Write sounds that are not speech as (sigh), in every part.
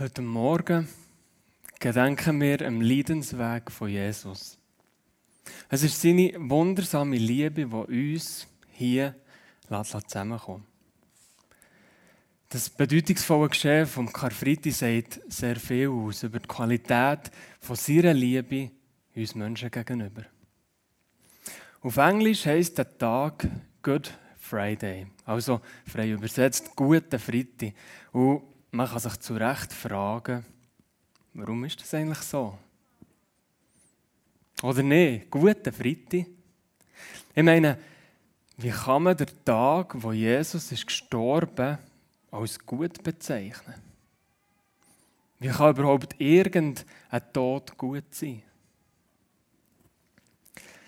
Heute Morgen gedenken wir am Leidensweg von Jesus. Es ist seine wundersame Liebe, die uns hier zusammenkommt. Das bedeutungsvolle Geschehen vom Karfreitag sagt sehr viel aus über die Qualität von seiner Liebe uns Menschen gegenüber. Auf Englisch heißt der Tag Good Friday, also frei übersetzt guter Freitag. Und man kann sich zu Recht fragen, warum ist das eigentlich so? Oder nicht? Guten Freitag. Ich meine, wie kann man den Tag, wo Jesus ist gestorben, als gut bezeichnen? Wie kann überhaupt irgendein Tod gut sein?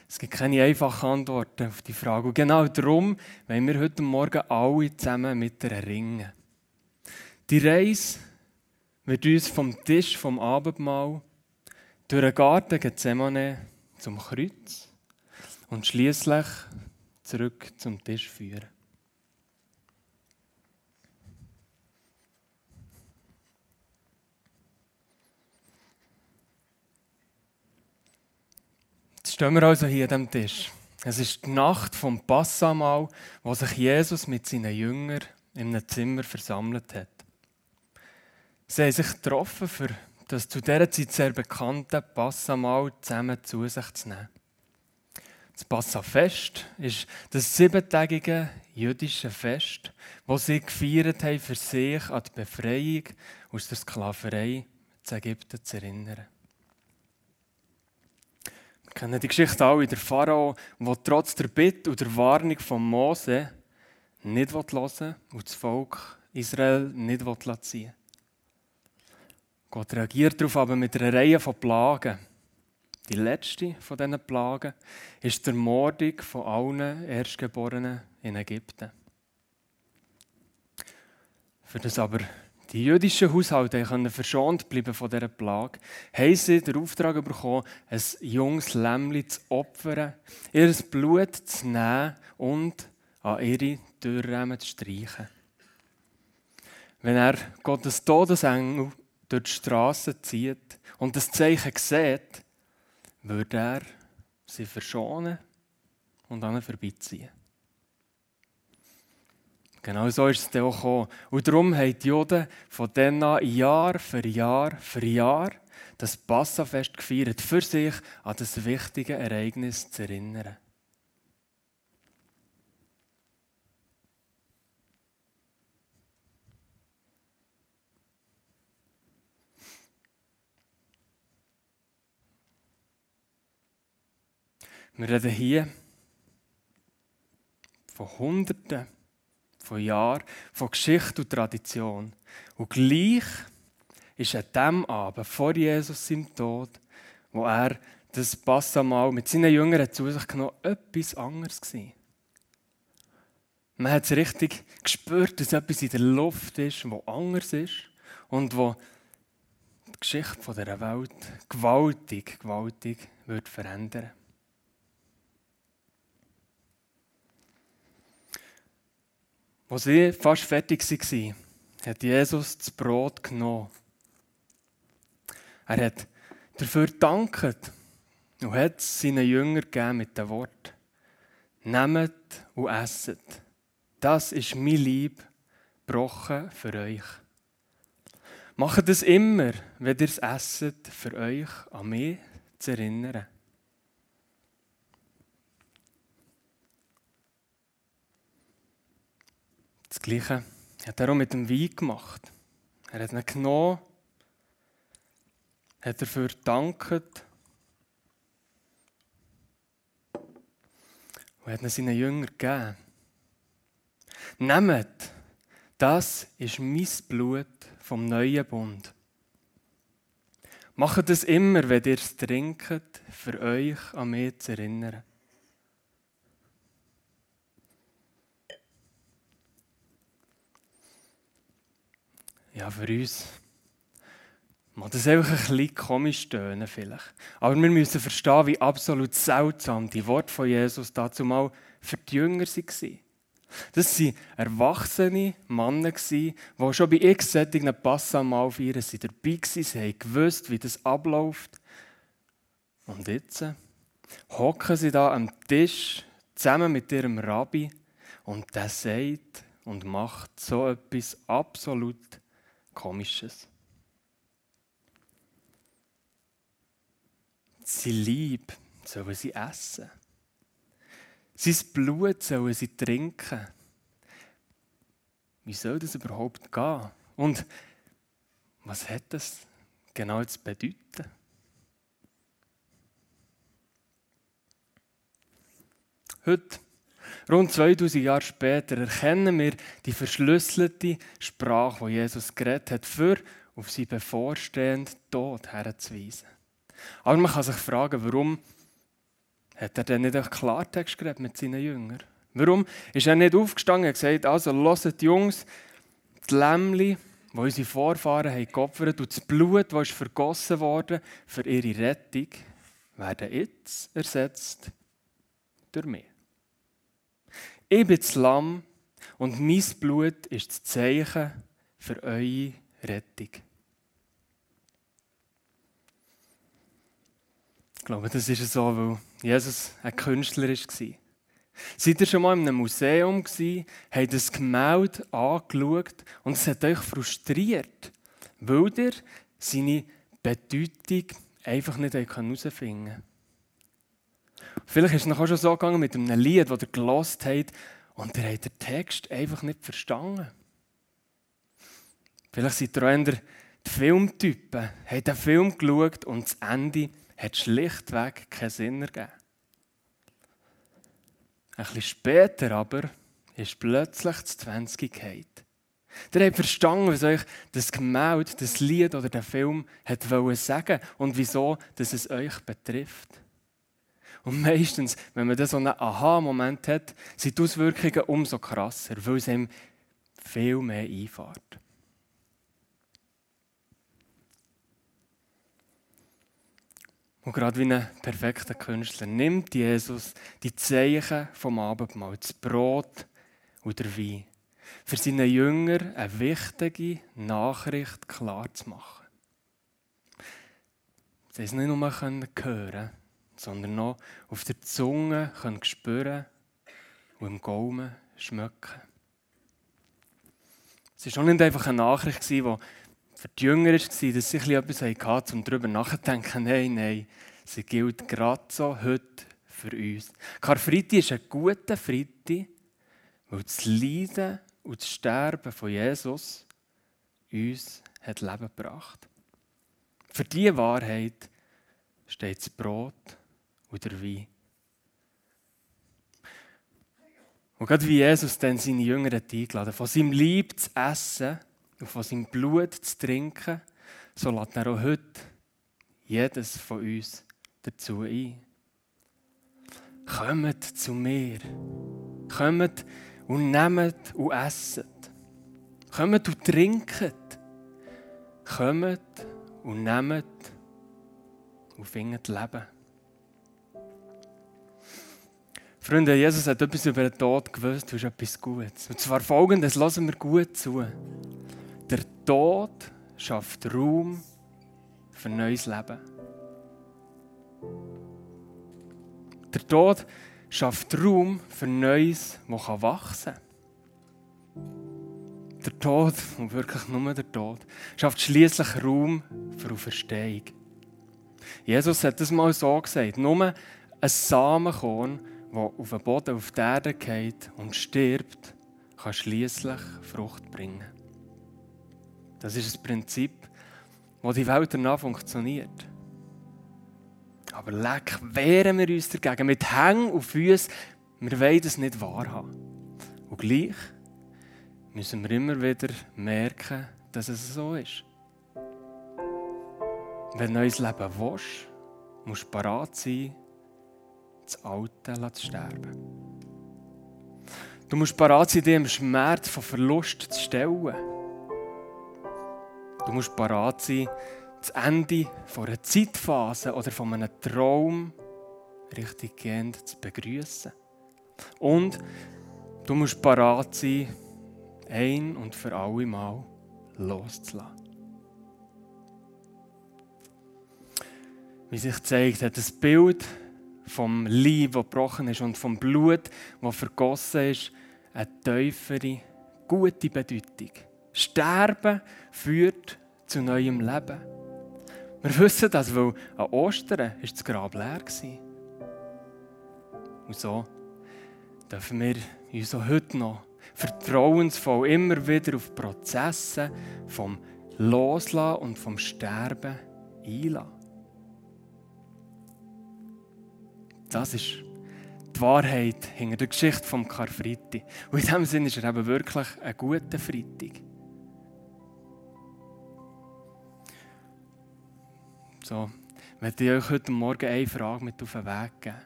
Es gibt keine einfachen Antworten auf die Frage. Und genau darum wollen wir heute Morgen alle zusammen mit der ringen. Die Reise wird uns vom Tisch vom Abendmahl durch den Garten Gethsemane zum Kreuz und schließlich zurück zum Tisch führen. Jetzt stehen wir also hier am Tisch. Es ist die Nacht vom Passamal, wo sich Jesus mit seinen Jüngern in einem Zimmer versammelt hat. Sie haben sich getroffen, für das zu dieser Zeit sehr bekannte Passamal zusammen zu sich zu nehmen. Das Passafest ist das siebentägige jüdische Fest, das sie gefeiert haben, für sich an die Befreiung aus der Sklaverei zu Ägypten zu erinnern. Wir kennen die Geschichte alle, der Pharao, der trotz der Bitte und der Warnung von Mose nicht hören und das Volk Israel nicht ziehen. Gott reagiert darauf aber mit einer Reihe von Plagen. Die letzte von diesen Plagen ist die Ermordung von allen Erstgeborenen in Ägypten. Für das aber die jüdischen Haushalte können verschont bleiben von dieser Plage, haben sie den Auftrag bekommen, ein junges Lämmli zu opfern, ihr Blut zu nehmen und an ihre Türrahmen zu streichen. Wenn er Gottes Todesengel durch die Straße zieht und das Zeichen sieht, würde er sie verschonen und an vorbeiziehen. Genau so ist es dann auch gekommen. Und darum haben die Juden von dann an Jahr für Jahr für Jahr das Passafest gefeiert, für sich an das wichtige Ereignis zu erinnern. Wir reden hier von Hunderten von Jahren, von Geschichte und Tradition. Und gleich ist an dem Abend vor Jesus seinem Tod, wo er das Passamal mit seinen Jüngern zu sich genommen etwas anderes war. Man hat es richtig gespürt, dass etwas in der Luft ist, wo anders ist und wo die Geschichte dieser Welt gewaltig, gewaltig wird verändern Als sie fast fertig waren, hat Jesus das Brot genommen. Er hat dafür gedankt und hat es seinen Jüngern gegeben mit dem Wort: Nehmt und esset. Das ist mein Lieb, gebrochen für euch. Macht es immer, wenn ihr es esset, für euch an mich zu erinnern. Das Gleiche hat er auch mit dem Wein gemacht. Er hat ihn genommen, hat dafür gedankt und hat ihn seinen Jüngern gegeben. Nehmt, das ist mein Blut vom neuen Bund. Macht es immer, wenn ihr es trinkt, für euch an mich zu erinnern. Ja, für uns mag das einfach ein bisschen komisch tönen vielleicht. Aber wir müssen verstehen, wie absolut seltsam die Worte von Jesus dazu mal für die Jünger waren. Das waren erwachsene Männer, die schon bei x solchen Passamal feiern dabei waren. Sie haben gewusst, wie das abläuft. Und jetzt hocken sie da am Tisch zusammen mit ihrem Rabbi und der sagt und macht so etwas absolut Komisches. Sie lieb sollen sie essen. Sein Blut sollen sie trinken. Wie soll das überhaupt gehen? Und was hat das genau zu bedeuten? Heute, rund 2000 Jahre später, erkennen wir die verschlüsselte Sprache, die Jesus geredet hat, für auf seinen bevorstehenden Tod herzuweisen. Aber man kann sich fragen, warum hat er denn nicht einen Klartext geredet mit seinen Jüngern? Warum ist er nicht aufgestanden und gesagt, also hört Jungs, die Lämmchen, die unsere Vorfahren haben geopfert und das Blut, das vergossen wurde für ihre Rettung, werden jetzt ersetzt durch mich. Ich bin das Lamm und mein Blut ist das Zeichen für eure Rettung. Ich glaube, das ist so, weil Jesus ein Künstler war. Seid ihr schon mal in einem Museum gewesen, habt das Gemälde angeschaut und es hat euch frustriert, weil ihr seine Bedeutung einfach nicht herausfinden konnte. Vielleicht ist es noch schon so gegangen mit einem Lied, das ihr gelost habt und ihr habt den Text einfach nicht verstanden. Vielleicht seid ihr auch der Filmtypen, habt den Film geschaut und das Ende hat schlichtweg keinen Sinn ergeben. Ein bisschen später aber ist plötzlich das 20 gefallen. Ihr habt verstanden, was euch das Gemälde, das Lied oder der Film hat sagen und wieso dass es euch betrifft. Und meistens, wenn man so einen Aha-Moment hat, sind die Auswirkungen umso krasser, weil es ihm viel mehr einfährt. Und gerade wie ein perfekter Künstler nimmt Jesus die Zeichen vom Abendmahl, das Brot und der Wein, für seine Jünger eine wichtige Nachricht klar zu machen. Sie es nicht nur hören sondern noch auf der Zunge können spüren und im Gaumen schmecken. Es war auch nicht einfach eine Nachricht, die für die Jünger war, dass sie etwas hatten, um darüber nachzudenken. Nein, nein, sie gilt gerade so heute für uns. Karfreitag ist ein guter Freitag, weil das Leiden und das Sterben von Jesus uns hat Leben gebracht. Für diese Wahrheit steht das Brot und der Wein. Und gerade wie Jesus dann seine Jünger hat eingeladen von seinem Lieb zu essen und von seinem Blut zu trinken, so lädt er auch heute jedes von uns dazu ein. Kommt zu mir. Kommt und nehmt und esset. Kommt und trinket. Kommt und nehmt und findet Leben. Freunde, Jesus hat etwas über den Tod gewusst, du hast etwas Gutes. Und zwar folgendes, lassen wir gut zu. Der Tod schafft Raum für neues Leben. Der Tod schafft Raum für Neues, das wachsen kann. Der Tod, (laughs) und wirklich nur der Tod, schafft schließlich Raum für Auferstehung. Jesus hat das mal so gesagt: Nur ein Samenkorn der auf den Boden, auf die Erde geht und stirbt, kann schließlich Frucht bringen. Das ist das Prinzip, das die Welt danach funktioniert. Aber leck, wehren wir uns dagegen mit Hängen und Füßen. Wir wollen das nicht wahrhaben. Und gleich müssen wir immer wieder merken, dass es so ist. Wenn du neues Leben willst, musst du parat sein, das Alte zu sterben. Du musst parat sein, dich im Schmerz von Verlust zu stellen. Du musst parat sein, das Ende einer Zeitphase oder von einem Traum richtig gehend zu begrüßen. Und Du musst parat sein, ein und für alle Mal loszulassen. Wie sich zeigt, hat das Bild vom Leib, das gebrochen ist, und vom Blut, das vergossen ist, eine tiefere, gute Bedeutung. Sterben führt zu neuem Leben. Wir wissen das, weil an Ostern ist das Grab leer war. Und so dürfen wir uns auch heute noch vertrauensvoll immer wieder auf Prozesse vom Loslassen und vom Sterben einlassen. Das ist die Wahrheit hinter der Geschichte vom Karfreitag. Und in diesem Sinne ist er eben wirklich ein guter Freitag. So, ich möchte euch heute Morgen eine Frage mit auf den Weg geben.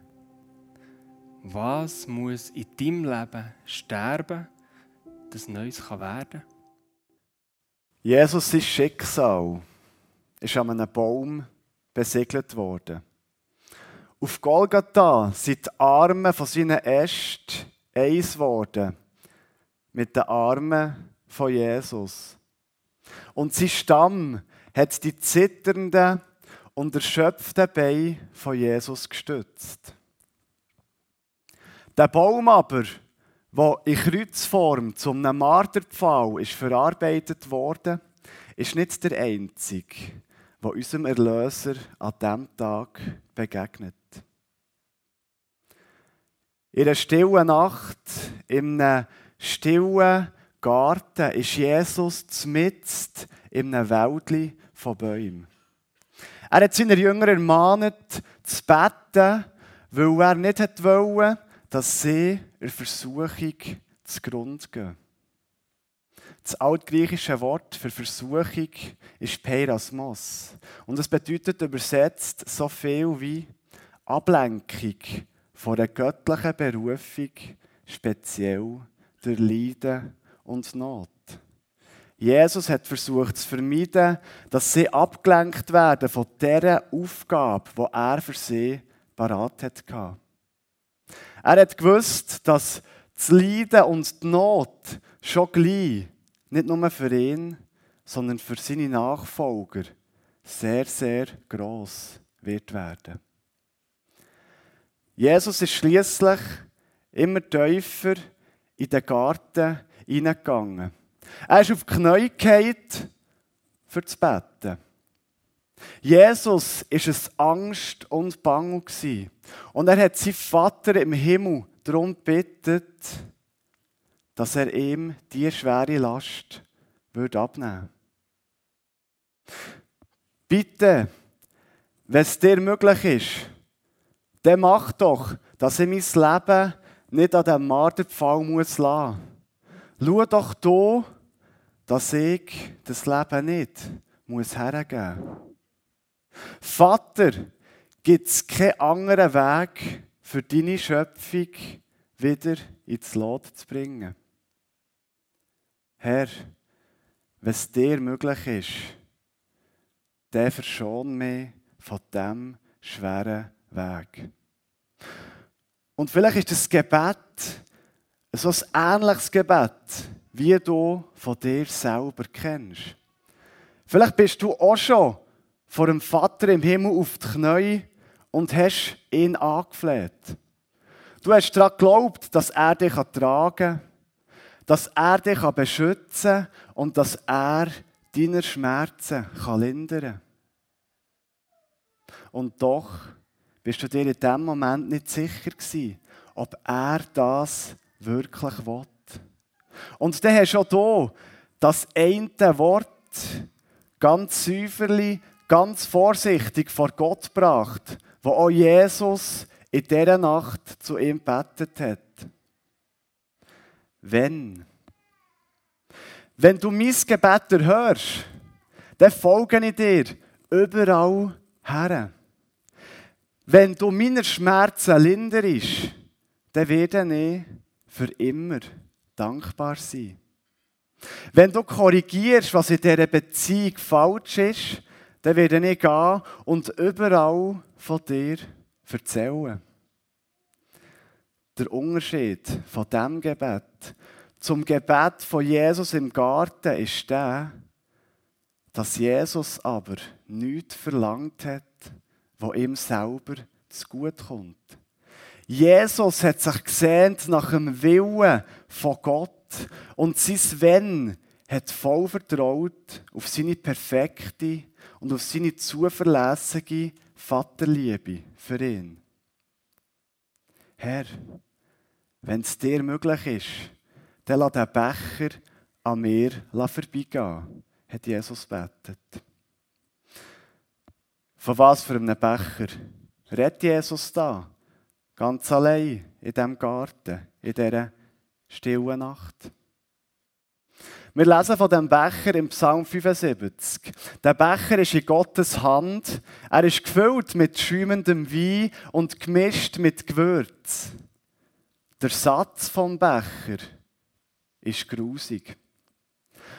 Was muss in deinem Leben sterben, dass Neues werden kann? Jesus, Schicksal ist an einem Baum besiegelt worden. Auf Golgatha sind die Arme von seinen Ästen eins geworden mit den Armen von Jesus. Und sein Stamm hat die zitternden und erschöpften Beine von Jesus gestützt. Der Baum aber, der in Kreuzform zum einem Marterpfahl ist verarbeitet wurde, ist nicht der einzige, der unserem Erlöser an diesem Tag begegnet. In einer stillen Nacht, in einem stillen Garten, ist Jesus mitten in einem Wäldli von Bäumen. Er hat seine Jünger ermahnt, zu beten, weil er nicht wollte, dass sie in Versuchung zugrunde gehen. Das altgriechische Wort für Versuchung ist Perasmos. Und es bedeutet übersetzt so viel wie Ablenkung von der göttlichen Berufung, speziell durch Leiden und Not. Jesus hat versucht zu vermeiden, dass sie abgelenkt werden von der Aufgabe, die er für sie parat hatte. Er hat gewusst, dass das Leiden und die Not schon gleich nicht nur für ihn, sondern für seine Nachfolger sehr, sehr groß wird werden. Jesus ist schließlich immer tiefer in den Garten hineingegangen. Er ist auf die Knie gefallen, für zu beten. Jesus ist es Angst und Bange und er hat seinen Vater im Himmel darum gebeten, dass er ihm diese schwere Last würde abnehmen Bitte, wenn es dir möglich ist, dann mach doch, dass ich mein Leben nicht an diesem Marterpfahl muss lassen. Schau doch hier, dass ich das Leben nicht muss hergeben muss. Vater, gibt es keinen anderen Weg für deine Schöpfung wieder ins Lot zu bringen? Herr, wenn es dir möglich ist, dann verschon mich von diesem schweren Weg. Und vielleicht ist das Gebet so ein ähnliches Gebet, wie du von dir selber kennst. Vielleicht bist du auch schon vor dem Vater im Himmel auf die Knie und hast ihn angefleht. Du hast daran geglaubt, dass er dich tragen kann, dass er dich beschützen kann und dass er deine Schmerzen lindern kann. Und doch bist du dir in dem Moment nicht sicher gewesen, ob er das wirklich will. Und dann hast du auch hier das eine Wort ganz säuferlich, ganz vorsichtig vor Gott gebracht, wo auch Jesus in dieser Nacht zu ihm betet hat. Wenn. Wenn du mein Gebet hörst, dann folge ich dir überall her. Wenn du meine Schmerzen linderst, dann werde ich für immer dankbar sein. Wenn du korrigierst, was in dieser Beziehung falsch ist, dann werde ich gehen und überall von dir erzählen. Der Unterschied von dem Gebet zum Gebet von Jesus im Garten ist der, dass Jesus aber nichts verlangt hat, wo ihm selber zu gut kommt. Jesus hat sich gesehnt nach dem Willen von Gott und sein Wenn hat voll vertraut auf seine perfekte und auf seine zuverlässige Vaterliebe für ihn. Herr, wenn es dir möglich ist, dann lass den Becher an mir vorbeigehen, hat Jesus betet. Von was für einem Becher redet Jesus da? Ganz allein in diesem Garten, in dieser stillen Nacht. Wir lesen von dem Becher im Psalm 75. Der Becher ist in Gottes Hand. Er ist gefüllt mit schäumendem Wein und gemischt mit Gewürz. Der Satz vom Becher ist grusig.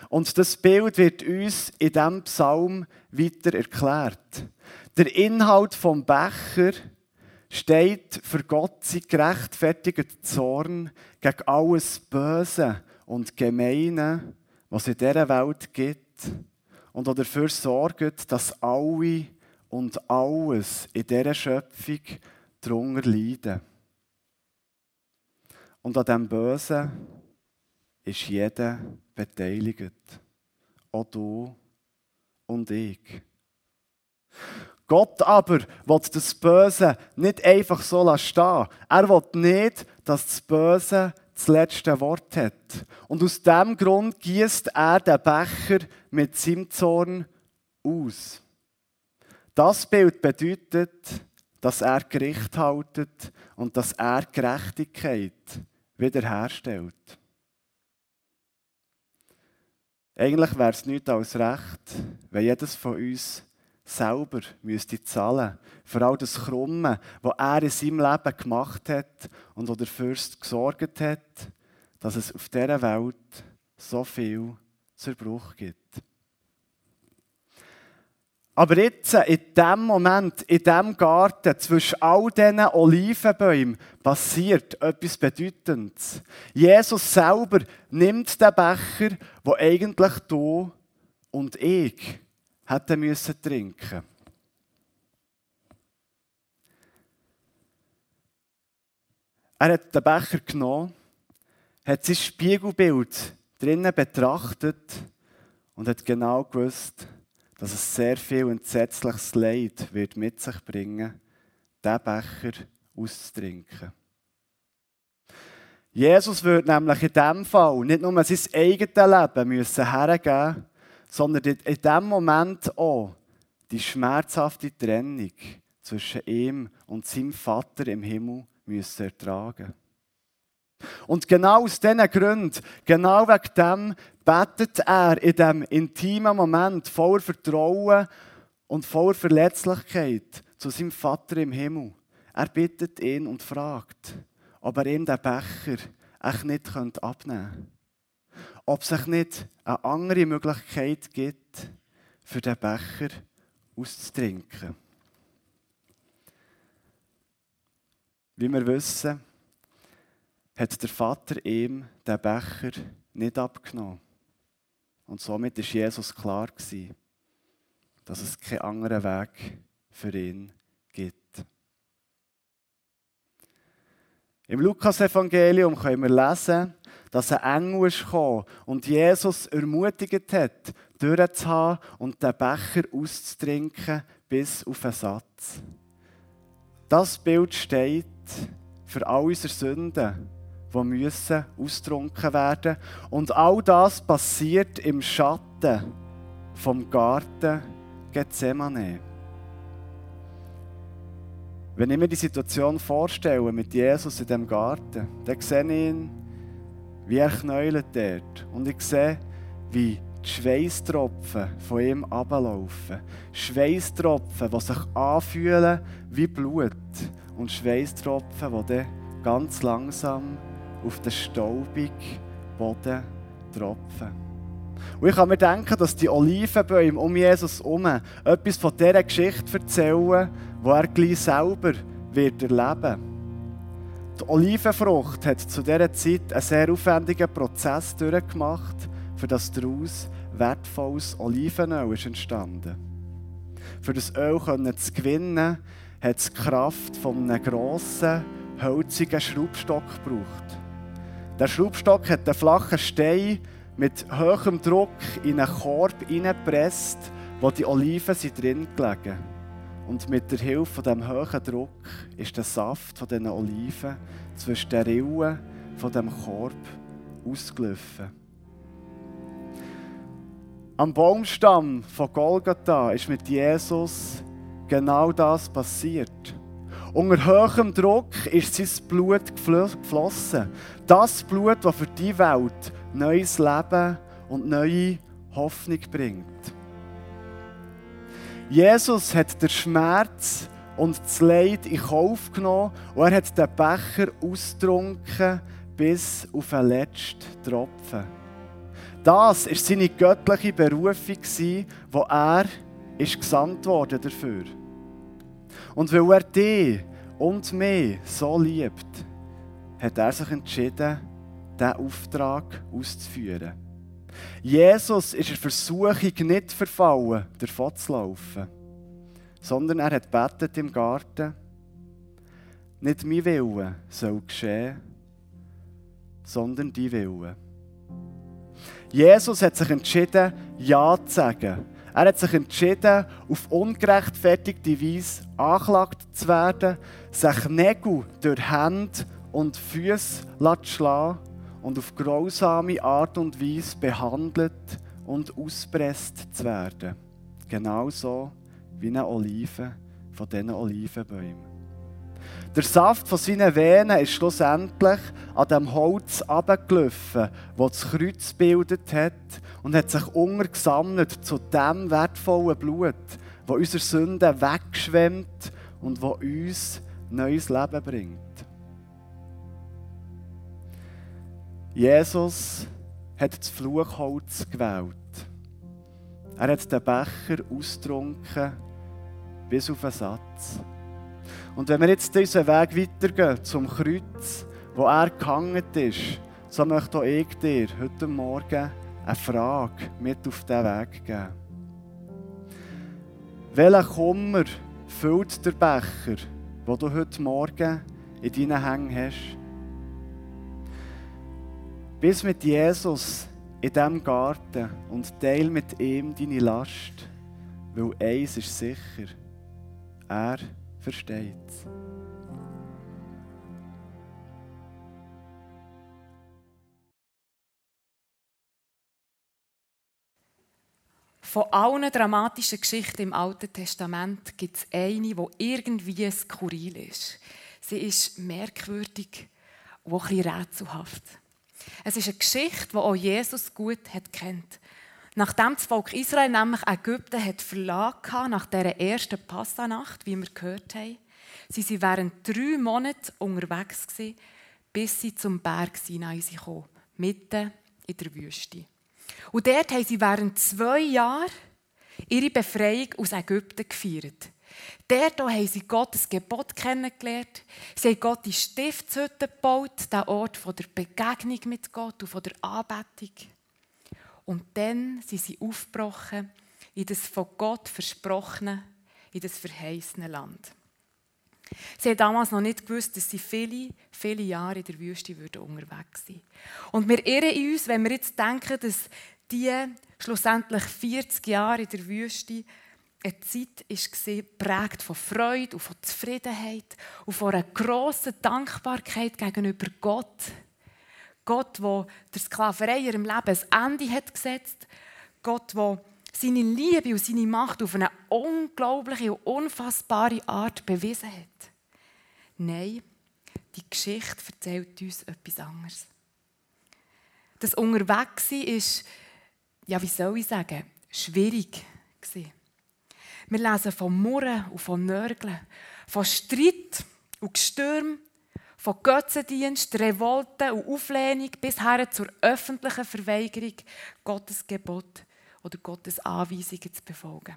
Und das Bild wird uns in diesem Psalm weiter erklärt. Der Inhalt vom Becher steht für Gott sein gerechtfertigter Zorn gegen alles Böse und Gemeine, was es in dieser Welt gibt und dafür sorgt, dass alle und alles in dieser Schöpfung darunter leiden. Und an dem Bösen ist jeder beteiligt. Auch du und ich. Gott aber will das Böse nicht einfach so stehen. Er will nicht, dass das Böse das letzte Wort hat. Und aus diesem Grund gießt er den Becher mit seinem Zorn aus. Das Bild bedeutet, dass er Gericht haltet und dass er Gerechtigkeit wiederherstellt. Eigentlich wäre es nicht als recht, wenn jedes von uns selber müsste zahlen für all das Krumme, was er in seinem Leben gemacht hat und wo der Fürst gesorgt hat, dass es auf dieser Welt so viel Zerbruch gibt. Aber jetzt, in dem Moment, in dem Garten, zwischen all diesen Olivenbäumen, passiert etwas Bedeutendes. Jesus selber nimmt den Becher, wo eigentlich du und ich hätten müssen trinken. Er hat den Becher genommen, hat sein Spiegelbild drinnen betrachtet und hat genau gewusst, dass es sehr viel entsetzliches Leid wird mit sich bringen, diesen Becher auszutrinken. Jesus wird nämlich in diesem Fall nicht nur sein eigenes Leben müssen hergeben sondern in dem Moment auch die schmerzhafte Trennung zwischen ihm und seinem Vater im Himmel müssen ertragen. Und genau aus diesen Gründen, genau wegen dem, betet er in diesem intimen Moment voller Vertrauen und voller Verletzlichkeit zu seinem Vater im Himmel. Er bittet ihn und fragt, ob er ihm den Becher echt nicht abnehmen könnte ob es sich nicht eine andere Möglichkeit gibt, für den Becher auszutrinken. Wie wir wissen, hat der Vater ihm den Becher nicht abgenommen. Und somit ist Jesus klar dass es keinen anderen Weg für ihn gibt. Im Lukas-Evangelium können wir lesen, dass ein Engel kam und Jesus ermutigt hat, durchzuhaben und den Becher auszutrinken bis auf einen Satz. Das Bild steht für all unsere Sünden, die müssen ausgetrunken werden. Und all das passiert im Schatten vom Garten Gethsemane. Wenn ich mir die Situation vorstelle mit Jesus in dem Garten, dann sehe ich ihn wie er knäulet dort. Und ich sehe, wie die Schweißtropfen von ihm ablaufen. Schweißtropfen, die sich anfühlen wie Blut. Und Schweißtropfen, die dann ganz langsam auf den staubigen Boden tropfen. Und ich kann mir denken, dass die Olivenbäume um Jesus herum etwas von dieser Geschichte erzählen, die er gleich selber wird erleben wird. Die Olivenfrucht hat zu dieser Zeit einen sehr aufwendigen Prozess durchgemacht, für das daraus wertvolles Olivenöl ist entstanden. Für das Öl zu gewinnen, hat es die Kraft von einem grossen, hölzigen Schraubstock gebraucht. Der Schraubstock hat einen flachen Stein mit hohem Druck in einen Korb hineingepresst, wo die Oliven drin gelegen Und mit der Hilfe von dem hohen Druck ist der Saft von diesen Oliven zwischen den Rillen von dem Korb ausgelaufen. Am Baumstamm von Golgatha ist mit Jesus genau das passiert. Unter hohem Druck ist sein Blut geflossen. Das Blut, das für die Welt neues Leben und neue Hoffnung bringt. Jesus hat den Schmerz und das Leid in Kauf genommen und er hat den Becher ausgetrunken bis auf den letzten Tropfen. Das war seine göttliche Berufung, wo er ist gesandt wurde dafür. Und weil er dich und mich so liebt, hat er sich entschieden, diesen Auftrag auszuführen. Jesus ist in Versuchung nicht verfallen, davon zu laufen, sondern er hat betet im Garten, nicht mein Wille soll geschehen, sondern die Wille. Jesus hat sich entschieden, Ja zu sagen. Er hat sich entschieden, auf ungerechtfertigte Weise angeklagt zu werden, sich Nägel durch Hände und Füße zu schlagen und auf grausame Art und Weise behandelt und auspresst zu werden. Genauso wie eine Olive von diesen Olivenbäumen. Der Saft von seinen Venen ist schlussendlich an dem Holz abgelaufen, das das Kreuz bildet hat und hat sich untergesammelt zu dem wertvollen Blut, das unsere Sünden wegschwemmt und das uns neues Leben bringt. Jesus hat das Fluchholz gewählt. Er hat den Becher austrunken bis auf den Satz. Und wenn wir jetzt diesen Weg weitergehen zum Kreuz, wo er gehangen ist, so möchte auch ich dir heute Morgen eine Frage mit auf den Weg geben. Welchen Kummer füllt der Becher, den du heute Morgen in deinen Hängen hast? Bist mit Jesus in diesem Garten und teil mit ihm deine Last, weil eins ist sicher, er versteht Von allen dramatischen Geschichten im Alten Testament gibt es eine, die irgendwie skurril ist. Sie ist merkwürdig und auch ein bisschen rätselhaft. Es ist eine Geschichte, die auch Jesus gut kennt. Nachdem das Volk Israel nämlich Ägypten hat verlassen nach dieser ersten Passanacht, wie wir gehört haben, sie waren während drei Monaten unterwegs gewesen, bis sie zum Berg Sinai kamen, mitten in der Wüste. Und dort haben sie während zwei Jahren ihre Befreiung aus Ägypten gefeiert. Dort haben sie Gottes Gebot kennengelernt. Sie haben Gott die Stiftshütte gebaut, den Ort der Begegnung mit Gott und der Anbetung. Und dann sind sie aufgebrochen in das von Gott versprochene, in das verheißene Land. Sie haben damals noch nicht gewusst, dass sie viele, viele Jahre in der Wüste unterwegs sein Und wir irren uns, wenn wir jetzt denken, dass die schlussendlich 40 Jahre in der Wüste eine Zeit war, geprägt von Freude und von Zufriedenheit und von einer grossen Dankbarkeit gegenüber Gott. Gott, der der Sklaverei ihrem Leben ein Ende hat gesetzt. Gott, der seine Liebe und seine Macht auf eine unglaubliche und unfassbare Art bewiesen hat. Nein, die Geschichte erzählt uns etwas anderes. Das Unterwegssein ist, ja, wie soll ich sagen, schwierig gewesen. Wir lesen von Murren und von Nörgeln, von Streit und Gestürm, von Götzendienst, Revolte und Auflehnung bis her zur öffentlichen Verweigerung Gottes Gebot oder Gottes Anweisungen zu befolgen.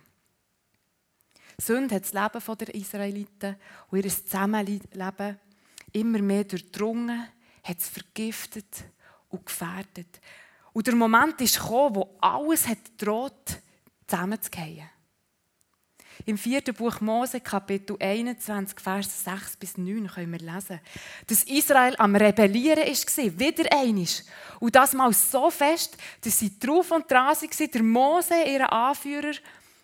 Sünde hat das Leben der Israeliten und ihr Zusammenleben immer mehr durchdrungen, hat es vergiftet und gefährdet. Und der Moment ist gekommen, wo alles hat droht, zusammenzugehen. Im vierten Buch Mose, Kapitel 21, Vers 6 bis 9, können wir lesen, dass Israel am Rebellieren war, wieder einig. Und das mal so fest, dass sie drauf und dran waren, der Mose, ihren Anführer,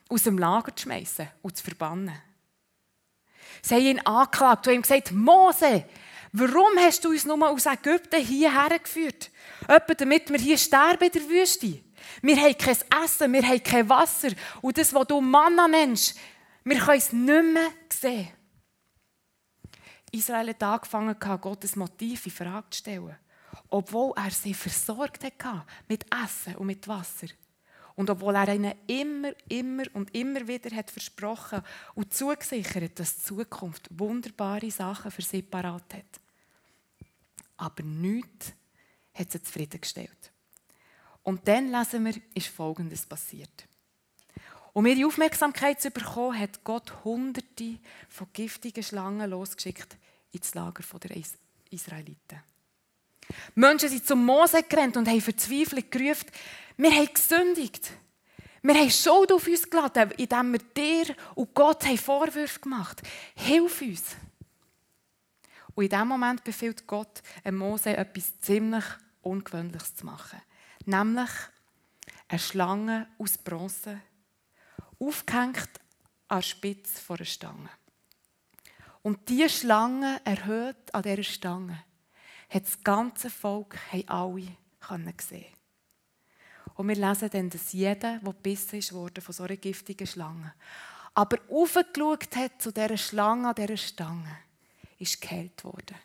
aus dem Lager zu schmeißen und zu verbannen. Sie haben ihn angeklagt und ihm gesagt, Mose, warum hast du uns nur aus Ägypten hierher geführt? Etwa damit wir hier sterben in der Wüste. Wir haben kein Essen, wir haben kein Wasser. Und das, was du Manna nennst, wir können es nicht mehr sehen. Israel hat angefangen, Gottes Motiv in Frage zu stellen. Obwohl er sie versorgt hat mit Essen und mit Wasser. Und obwohl er ihnen immer, immer und immer wieder hat versprochen und zugesichert, dass die Zukunft wunderbare Sachen für sie parat hat. Aber nichts hat sie zufriedengestellt. Und dann lesen wir, ist Folgendes passiert. Um ihre Aufmerksamkeit zu bekommen, hat Gott Hunderte von giftigen Schlangen losgeschickt ins Lager der Israeliten. Menschen sind zum Mose gerannt und haben verzweifelt gerufen, wir haben gesündigt. Wir haben Schuld auf uns geladen, indem wir dir und Gott Vorwürfe gemacht haben. Hilf uns. Und in diesem Moment befiehlt Gott Mose etwas ziemlich Ungewöhnliches zu machen nämlich eine Schlange aus Bronze, aufgehängt an der Spitze einer Stange. Und diese Schlange erhöht an dieser Stange hat das ganze Volk alle sehen Und wir lesen dann, dass jeder, der gebissen wurde von so einer giftigen Schlange, aber aufgeschaut hat zu dieser Schlange an dieser Stange, ist geheilt worden.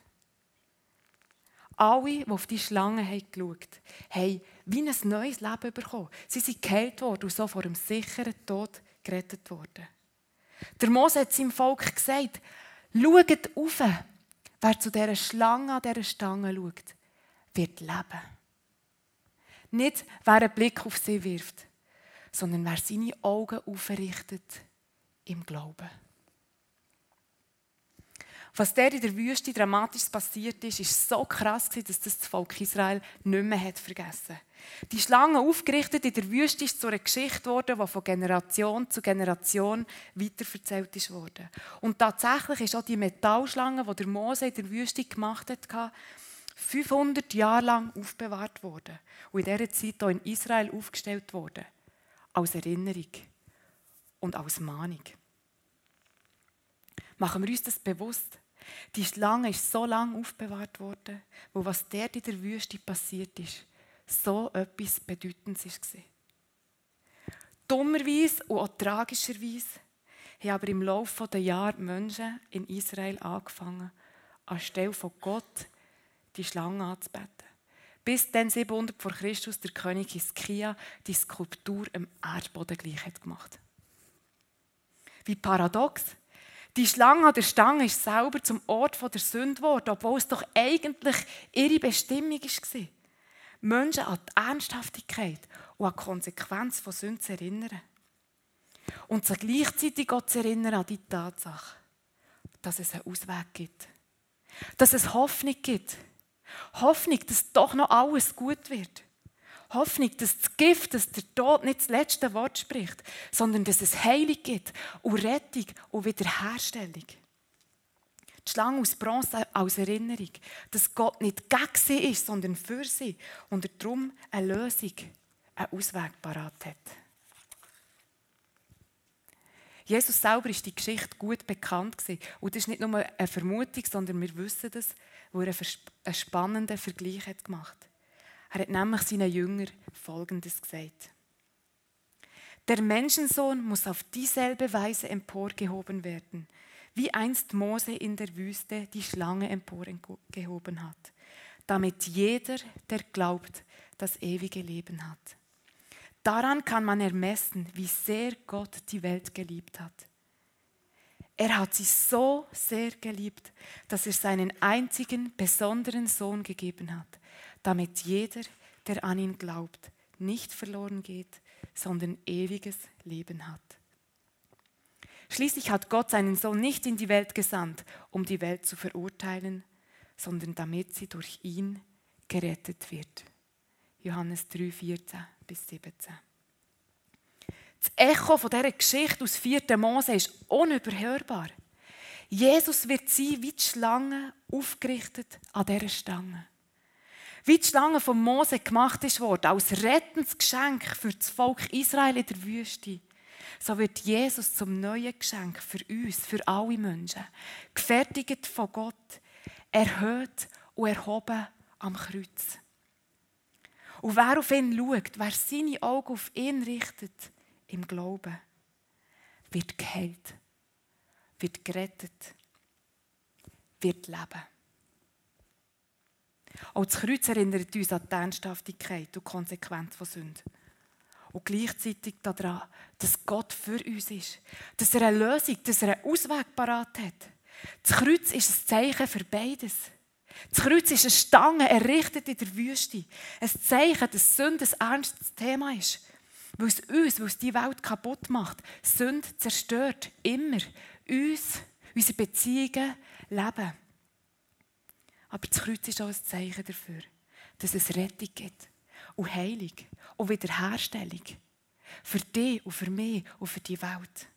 Alle, die auf die Schlange haben geschaut haben, wie ein neues Leben bekommen. Sie sind geheilt worden und so vor einem sicheren Tod gerettet worden. Der Mose hat seinem Volk gesagt, schaut auf, wer zu dieser Schlange an dieser Stange schaut, wird leben. Nicht, wer einen Blick auf sie wirft, sondern wer seine Augen aufrichtet im Glauben. Was der in der Wüste dramatisch passiert ist, ist so krass, dass das, Volk Israel nicht mehr hat vergessen Die Schlange aufgerichtet in der Wüste ist zu einer Geschichte geworden, die von Generation zu Generation weiterverzählt wurde. Und tatsächlich ist auch die Metallschlange, die der Mose in der Wüste gemacht hat, 500 Jahre lang aufbewahrt worden und in dieser Zeit auch in Israel aufgestellt worden. Als Erinnerung und als Mahnung. Machen wir uns das bewusst? Die Schlange ist so lange aufbewahrt worden, wo was dort in der Wüste passiert ist, so etwas Bedeutendes war. Dummerweise und auch tragischerweise haben aber im Laufe der Jahre Menschen in Israel angefangen, anstelle von Gott die Schlange anzubeten. Bis dann 700 vor Christus der König Hiskia die Skulptur im Erdboden gleich hat gemacht. Wie paradox. Die Schlange an der Stange ist selber zum Ort der Sünde geworden, obwohl es doch eigentlich ihre Bestimmung war. Menschen an die Ernsthaftigkeit und an die Konsequenz von Sünde zu erinnern. Und sie gleichzeitig Gott zu erinnern an die Tatsache, dass es einen Ausweg gibt. Dass es Hoffnung gibt. Hoffnung, dass doch noch alles gut wird. Hoffnung, dass das Gift, dass der Tod nicht das letzte Wort spricht, sondern dass es Heilung gibt und Rettung und Wiederherstellung. Die Schlange aus Bronze als Erinnerung, dass Gott nicht gegen sie ist, sondern für sie und er darum eine Lösung, einen Ausweg parat hat. Jesus selber ist die Geschichte gut bekannt und das ist nicht nur eine Vermutung, sondern wir wissen das, wo er einen spannenden Vergleich hat gemacht. Er hat nämlich seinen Jüngern Folgendes gesagt. Der Menschensohn muss auf dieselbe Weise emporgehoben werden, wie einst Mose in der Wüste die Schlange emporgehoben hat, damit jeder, der glaubt, das ewige Leben hat. Daran kann man ermessen, wie sehr Gott die Welt geliebt hat. Er hat sie so sehr geliebt, dass er seinen einzigen besonderen Sohn gegeben hat, damit jeder, der an ihn glaubt, nicht verloren geht, sondern ewiges Leben hat. Schließlich hat Gott seinen Sohn nicht in die Welt gesandt, um die Welt zu verurteilen, sondern damit sie durch ihn gerettet wird. Johannes 3, 14 bis 17. Das Echo von dieser Geschichte aus 4. Mose ist unüberhörbar. Jesus wird sein wie die Schlange aufgerichtet an dieser Stange. Wie die Schlange von Mose gemacht worden, als Rettensgeschenk für das Volk Israel in der Wüste, so wird Jesus zum neuen Geschenk für uns, für alle Menschen, gefertigt von Gott, erhöht und erhoben am Kreuz. Und wer auf ihn schaut, wer seine Augen auf ihn richtet, im Glauben, wird geheilt, wird gerettet, wird leben. Auch das Kreuz erinnert uns an die Ernsthaftigkeit und Konsequenz von Sünde. Und gleichzeitig daran, dass Gott für uns ist. Dass er eine Lösung, dass er einen Ausweg parat hat. Das Kreuz ist ein Zeichen für beides. Das Kreuz ist eine Stange, errichtet in der Wüste. Ein Zeichen, dass Sünde ein ernstes Thema ist. Weil es uns, weil es die Welt kaputt macht. Sünde zerstört immer uns, unsere Beziehungen, Leben. Aber das Kreuz ist auch ein Zeichen dafür, dass es Rettung gibt und Heilung und Wiederherstellung. Für dich und für mich und für die Welt.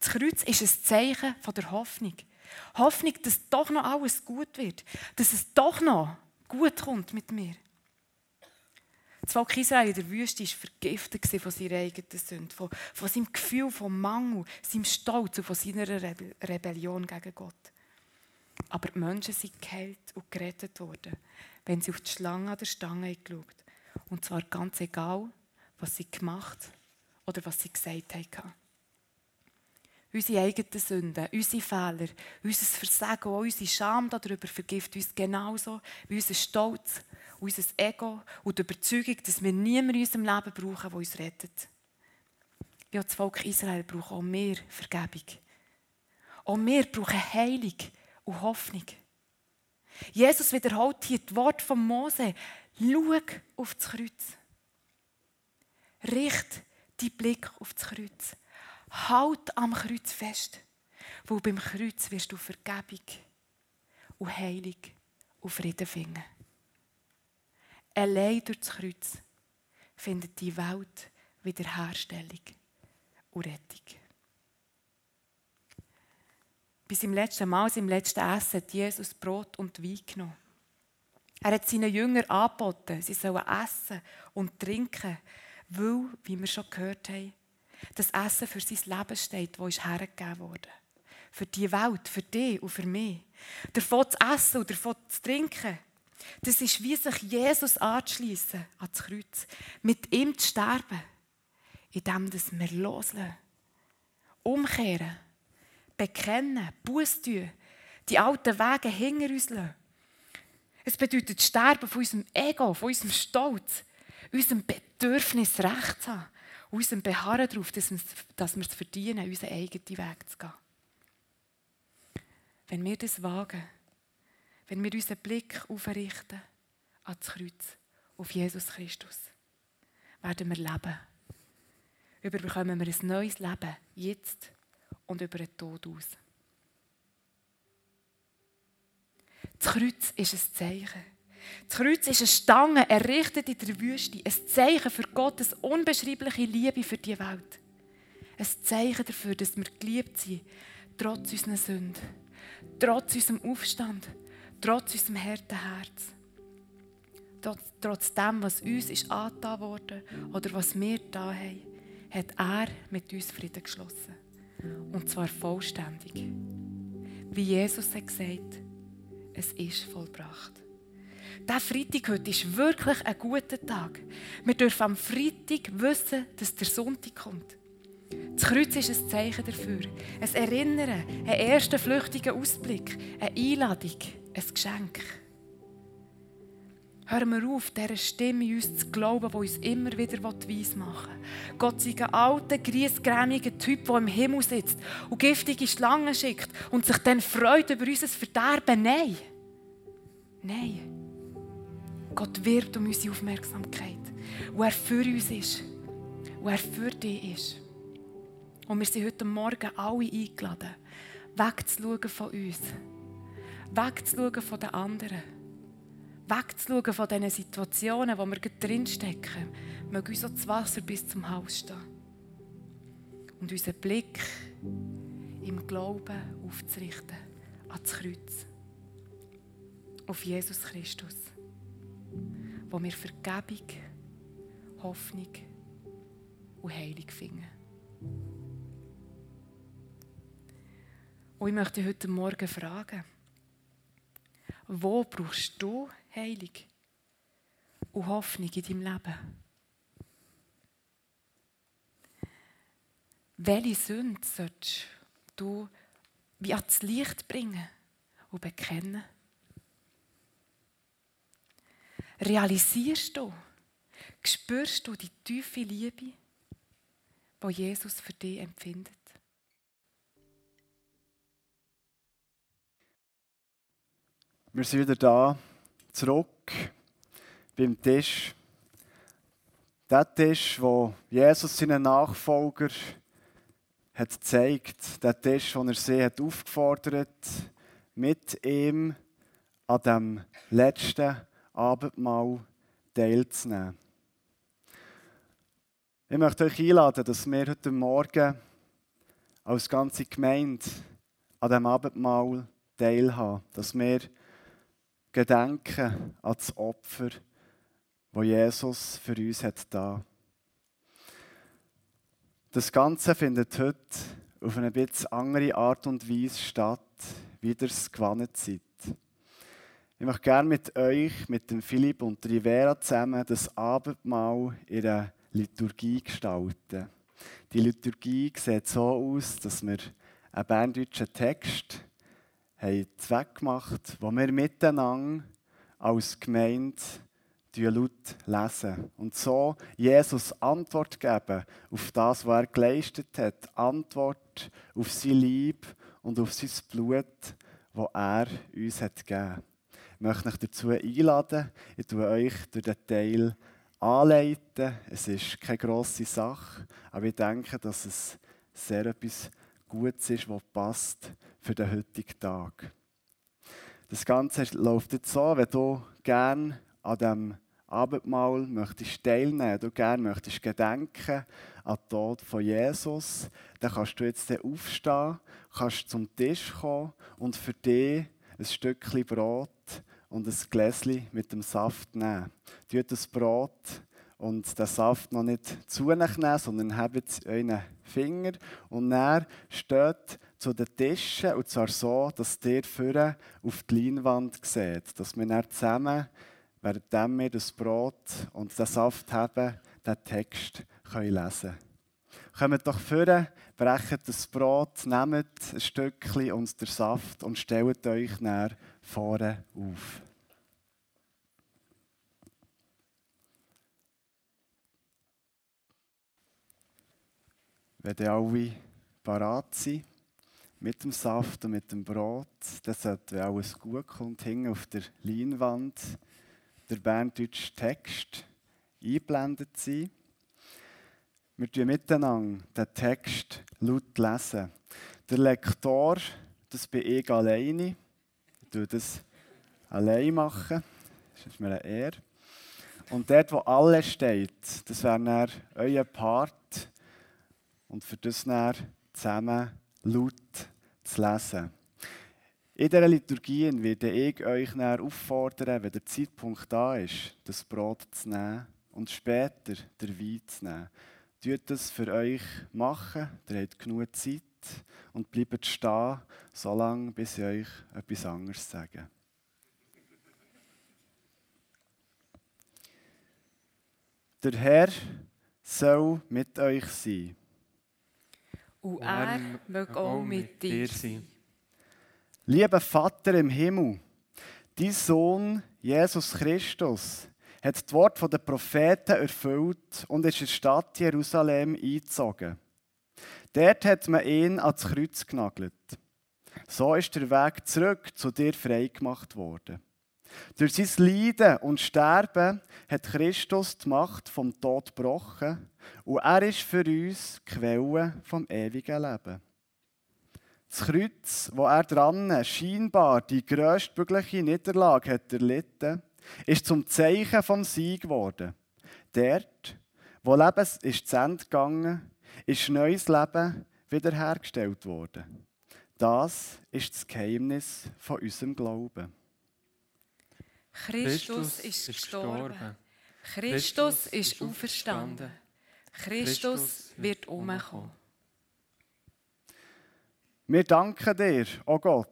Das Kreuz ist ein Zeichen von der Hoffnung. Hoffnung, dass doch noch alles gut wird. Dass es doch noch gut kommt mit mir. Das Volk Israel in der Wüste war vergiftet von seiner eigenen Sünde, von, von seinem Gefühl von Mangel, seinem Stolz und von seiner Rebellion gegen Gott. Aber die Menschen sind geheilt und gerettet worden, wenn sie auf die Schlange an der Stange geschaut Und zwar ganz egal, was sie gemacht oder was sie gesagt haben. Unsere eigenen Sünden, unsere Fehler, unser Versagen, auch unsere Scham darüber vergift uns genauso wie unser Stolz, unser Ego und die Überzeugung, dass wir niemanden in unserem Leben brauchen, der uns rettet. Wie auch das Volk Israel braucht auch wir Vergebung. Auch wir brauchen Heilung und Hoffnung. Jesus wiederholt hier das Wort von Mose. Schau auf das Kreuz. Richt deinen Blick auf das Kreuz. Halt am Kreuz fest. Wo beim Kreuz wirst du Vergebung und Heilung und Frieden finden. Allein durch das Kreuz findet die Welt Wiederherstellung und Rettung. Bis im letzten Mal, im letzten Essen, hat Jesus Brot und Wein genommen. Er hat seinen Jüngern angeboten, sie sollen essen und trinken, weil, wie wir schon gehört haben, das Essen für sein Leben steht, das hergegeben wurde. Für die Welt, für dich und für mich. Davon zu essen und davon zu trinken, das ist wie sich Jesus anzuschliessen an das Kreuz. Mit ihm zu sterben, indem wir loslassen, umkehren bekennen, Buß tun, die alten Wege hinter uns lassen. Es bedeutet Sterben von unserem Ego, von unserem Stolz, unserem Bedürfnis, Recht zu haben, unserem Beharren darauf, dass wir es verdienen, unseren eigenen Weg zu gehen. Wenn wir das wagen, wenn wir unseren Blick aufrichten an das Kreuz, auf Jesus Christus, werden wir leben. Überbekommen wir ein neues Leben, jetzt und über den Tod aus. Das Kreuz ist ein Zeichen. Das Kreuz ist eine Stange, errichtet in der Wüste. Ein Zeichen für Gottes unbeschreibliche Liebe für die Welt. Ein Zeichen dafür, dass wir geliebt sind, trotz unserer Sünden, trotz unserem Aufstand, trotz unserem harten Herz. Trotz, trotz dem, was uns ist angetan wurde oder was wir da haben, hat er mit uns Frieden geschlossen. Und zwar vollständig. Wie Jesus hat gesagt, es ist vollbracht. Der Freitag heute ist wirklich ein guter Tag. Wir dürfen am Freitag wissen, dass der Sonntag kommt. Das Kreuz ist ein Zeichen dafür. Ein Erinnern, ein erster flüchtiger Ausblick, eine Einladung, ein Geschenk. Hören wir auf, dieser Stimme in uns zu glauben, die uns immer wieder weiss machen will. Gott sei ein alter, griesgrämiger Typ, der im Himmel sitzt und giftige Schlangen schickt und sich dann freut über unser Verderben. Nein. Nein. Gott wirbt um unsere Aufmerksamkeit. Wo er für uns ist. Wo er für dich ist. Und wir sind heute Morgen alle eingeladen, wegzuschauen von uns wegzuschauen von den anderen, wegzuschauen von diesen Situationen, wo wir drinstecken, möge uns das Wasser bis zum Hals stehen. Und unseren Blick im Glauben aufzurichten ans Kreuz. Auf Jesus Christus, wo wir Vergebung, Hoffnung und Heilung finden. Und ich möchte heute Morgen fragen, wo brauchst du Heilung und Hoffnung in deinem Leben? Welche Sünde solltest du wie ans Licht bringen und bekennen? Realisierst du, spürst du die tiefe Liebe, die Jesus für dich empfindet? Wir sind wieder da, zurück beim Tisch. Der Tisch, wo Jesus seinen Nachfolger hat gezeigt, der Tisch, den er sie hat aufgefordert, mit ihm an dem letzten Abendmahl teilzunehmen. Ich möchte euch einladen, dass wir heute Morgen als ganze Gemeinde an dem Abendmahl teilhaben, dass wir gedenken an das Opfer, das Jesus für uns hat da. Das Ganze findet heute auf eine bisschen andere Art und Weise statt, wie ihr es seid. Ich möchte gerne mit euch, mit dem Philipp und Rivera zusammen das Abendmahl in einer Liturgie gestalten. Die Liturgie sieht so aus, dass wir einen berndeutschen Text haben weggemacht, wo wir miteinander als Gemeinde laut lesen. Und so Jesus Antwort geben auf das, was er geleistet hat. Antwort auf sein Lieb und auf sein Blut, das er uns hat gegeben. Ich möchte euch dazu einladen. Ich tue euch durch den Teil anleiten. Es ist keine grosse Sache, aber ich denke, dass es sehr etwas Gutes ist, was passt für den heutigen Tag. Das Ganze läuft jetzt so, wenn du gerne an dem Abendmahl möchtest teilnehmen, du gerne möchtest gedenken an den Tod von Jesus, dann kannst du jetzt aufstehen, kannst zum Tisch kommen und für dich ein Stückchen Brot und ein Gläschen mit dem Saft nehmen. Du das Brot und den Saft noch nicht zu nehmen, sondern habt euren Finger und dann steht zu den Tischen und zwar so, dass ihr vorne auf die Leinwand seht, dass wir dann zusammen, während wir das Brot und den Saft haben, den Text können lesen können. Kommt doch vorne, brecht das Brot, nehmt ein Stückchen und den Saft und stellt euch dann vorne auf. Wenn alle parat sind, mit dem Saft und mit dem Brot, dann sollte, alles gut kommt, hängen auf der Leinwand der berndeutsche Text eingeblendet sein. Wir lesen miteinander den Text laut lesen. Der Lektor, das bin ich alleine. Ich tue das allein. Das ist mir eine Ehre. Und dort, wo alles steht, das wäre euer Part. Und für das dann zusammen laut zu lesen. In dieser Liturgie werde ich euch auffordern, wenn der Zeitpunkt da ist, das Brot zu nehmen und später den Wein zu nehmen. Tut das für euch machen, ihr habt genug Zeit und bleibt stehen, solange bis ich euch etwas anderes sage. Der Herr soll mit euch sein. Und er möge auch mit dir sein. Lieber Vater im Himmel, dein Sohn Jesus Christus hat das Wort der Propheten erfüllt und ist in die Stadt Jerusalem eingezogen. Dort hat man ihn ans Kreuz genagelt. So ist der Weg zurück zu dir freigemacht worden. Durch sein Leiden und Sterben hat Christus die Macht vom Tod gebrochen und er ist für uns die Quelle vom ewigen Leben. Das Kreuz, wo er dran scheinbar die grösstmögliche Niederlage hat erlitten, ist zum Zeichen vom Sieg geworden. Dort, wo Leben ist zu Ende gegangen, ist neues Leben wiederhergestellt worden. Das ist das Geheimnis von unserem Glauben. Christus ist gestorben. Christus ist auferstanden. Christus wird umkommen. Wir danken dir, o oh Gott,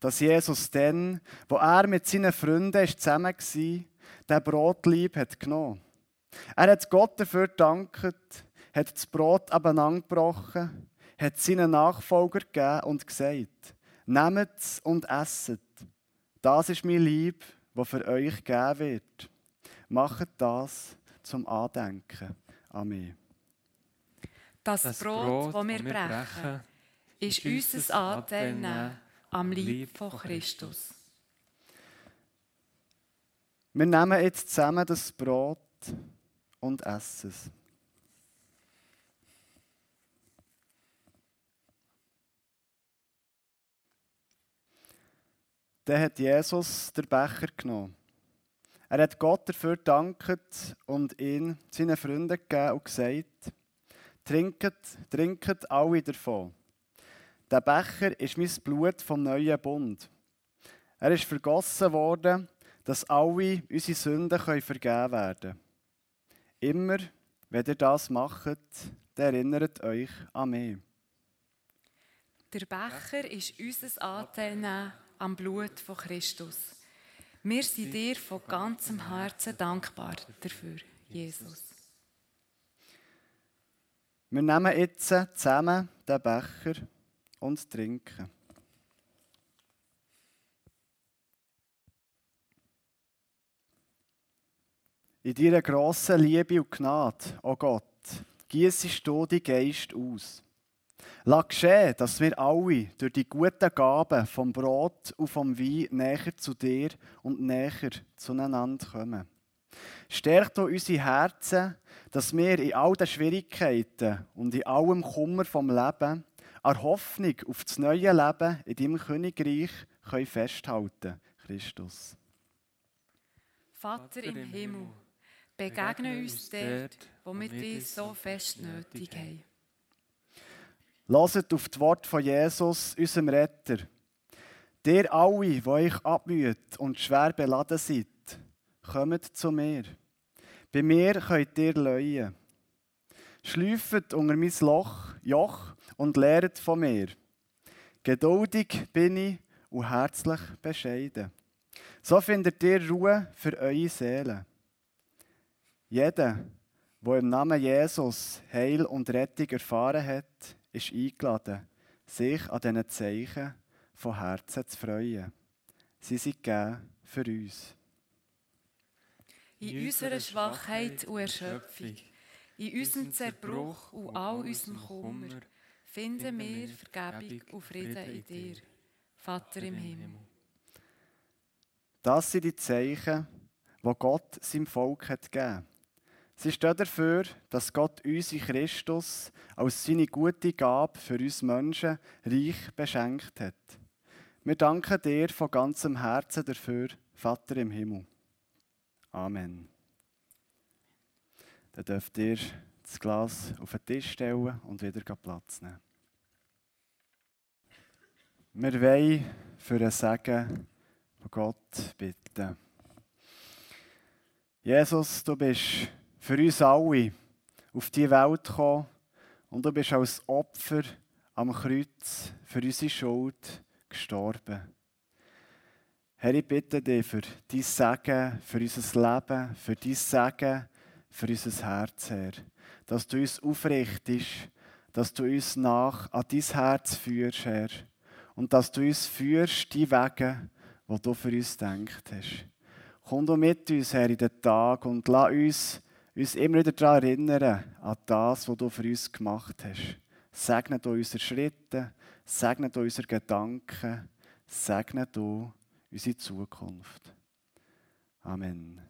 dass Jesus dann, wo er mit seinen Freunden zusammen war, den Brotlieb hat genommen. Er hat Gott dafür gedankt, hat das Brot gebrochen, hat seinen Nachfolger gegeben und gesagt, nehmt es und esset. Das ist mein Lieb, das für euch gegeben wird. Macht das zum Andenken Amen. Das, das Brot, das wir brechen, ist unser Anteil am Lieb von Christus. Wir nehmen jetzt zusammen das Brot und essen es. Dann hat Jesus den Becher genommen. Er hat Gott dafür gedankt und ihn seinen Freunden gegeben und gesagt, trinket, trinket alle davon. Der Becher ist mein Blut vom neuen Bund. Er ist vergossen worden, dass alle unsere Sünden vergeben werden können. Immer, wenn ihr das macht, erinnert euch an mich. Der Becher ist unser Anteil am Blut von Christus. Wir sind dir von ganzem Herzen dankbar dafür, Jesus. Wir nehmen jetzt zusammen den Becher und trinken. In deiner grossen Liebe und Gnade, o oh Gott, gießest du die Geist aus. Lass geschehen, dass wir alle durch die guten Gaben vom Brot und vom Wein näher zu dir und näher zueinander kommen. Stärk du unsere Herzen, dass wir in all den Schwierigkeiten und in allem Kummer vom Leben an Hoffnung auf das neue Leben in deinem Königreich können festhalten Christus. Vater im Himmel, begegne uns dort, wo wir dich so fest nötig haben. Lasst auf das Wort von Jesus, unserem Retter. Der alle, die euch abmüht und schwer beladen seid, kommt zu mir. Bei mir könnt ihr leuen. Schläuft unter mein Loch, Joch und lehret von mir. Geduldig bin ich und herzlich bescheiden. So findet ihr Ruhe für eure Seele. Jeder, der im Namen Jesus Heil und Rettung erfahren hat, ist eingeladen, sich an diesen Zeichen von Herzen zu freuen. Sie sind gegeben für uns. In unserer Schwachheit und Erschöpfung, in unserem Zerbruch und all unserem Kummer, finden wir Vergebung und Frieden in dir, Vater im Himmel. Das sind die Zeichen, die Gott seinem Volk hat gegeben Sie stehen dafür, dass Gott uns Christus als seine gute Gabe für uns Menschen reich beschenkt hat. Wir danken dir von ganzem Herzen dafür, Vater im Himmel. Amen. Dann dürft ihr das Glas auf den Tisch stellen und wieder Platz nehmen. Wir wollen für ein Segen von Gott bitten. Jesus, du bist für uns alle auf die Welt gekommen und du bist als Opfer am Kreuz für unsere Schuld gestorben. Herr, ich bitte dich für dein Segen, für unser Leben, für dein Segen, für unser Herz, Herr. Dass du uns aufrichtest, dass du uns nach an dein Herz führst, Herr. Und dass du uns führst, die Wege, die du für uns gedacht hast. Komm du mit uns, Herr, in den Tag und lass uns uns immer wieder daran erinnern, an das, was du für uns gemacht hast. Segne du unsere Schritte, segne du unsere Gedanken, segne du unsere Zukunft. Amen.